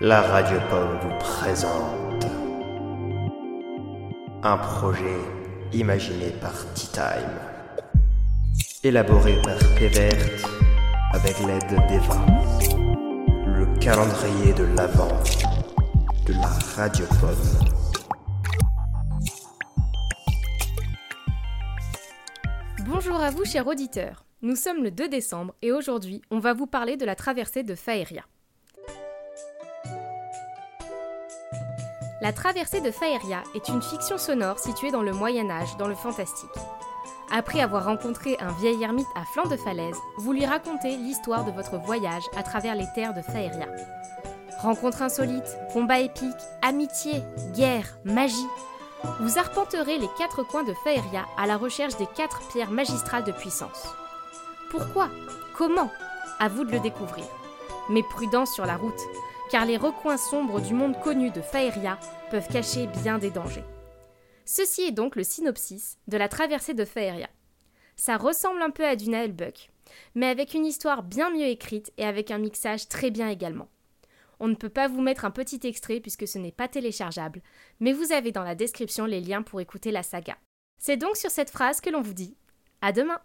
La Radio Pomme vous présente un projet imaginé par Tea Time, élaboré par Pévert avec l'aide d'Eva, le calendrier de l'Avent de la Radio Pomme. Bonjour à vous, chers auditeurs. Nous sommes le 2 décembre et aujourd'hui, on va vous parler de la traversée de Faeria. La traversée de Faeria est une fiction sonore située dans le Moyen Âge, dans le fantastique. Après avoir rencontré un vieil ermite à flanc de falaise, vous lui racontez l'histoire de votre voyage à travers les terres de Faeria. Rencontres insolites, combats épiques, amitié, guerre, magie. Vous arpenterez les quatre coins de Faeria à la recherche des quatre pierres magistrales de puissance. Pourquoi? Comment? À vous de le découvrir. Mais prudence sur la route, car les recoins sombres du monde connu de Faeria peuvent cacher bien des dangers. Ceci est donc le synopsis de la traversée de Faeria. Ça ressemble un peu à du Buck, mais avec une histoire bien mieux écrite et avec un mixage très bien également. On ne peut pas vous mettre un petit extrait puisque ce n'est pas téléchargeable, mais vous avez dans la description les liens pour écouter la saga. C'est donc sur cette phrase que l'on vous dit à demain